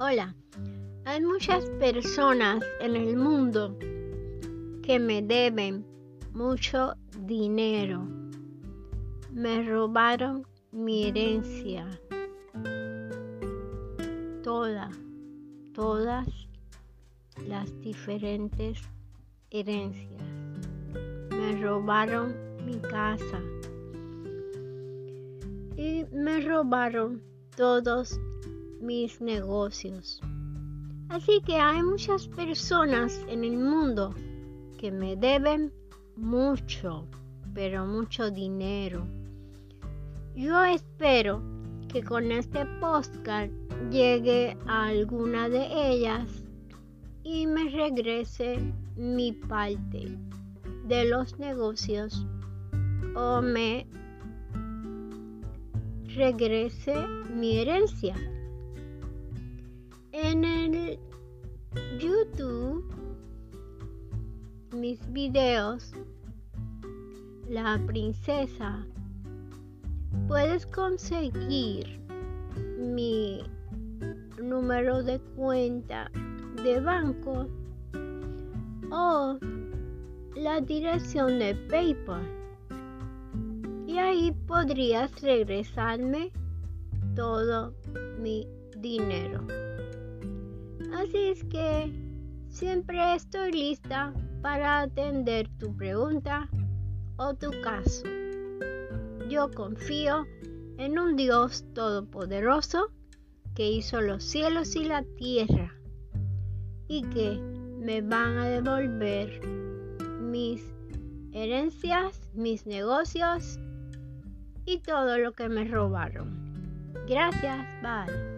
Hola, hay muchas personas en el mundo que me deben mucho dinero. Me robaron mi herencia. Toda, todas las diferentes herencias. Me robaron mi casa. Y me robaron todos mis negocios. Así que hay muchas personas en el mundo que me deben mucho, pero mucho dinero. Yo espero que con este podcast llegue a alguna de ellas y me regrese mi parte de los negocios o me regrese mi herencia. En el YouTube, mis videos, la princesa, puedes conseguir mi número de cuenta de banco o la dirección de PayPal. Y ahí podrías regresarme todo mi dinero. Así es que siempre estoy lista para atender tu pregunta o tu caso. Yo confío en un Dios todopoderoso que hizo los cielos y la tierra y que me van a devolver mis herencias, mis negocios y todo lo que me robaron. Gracias, bye.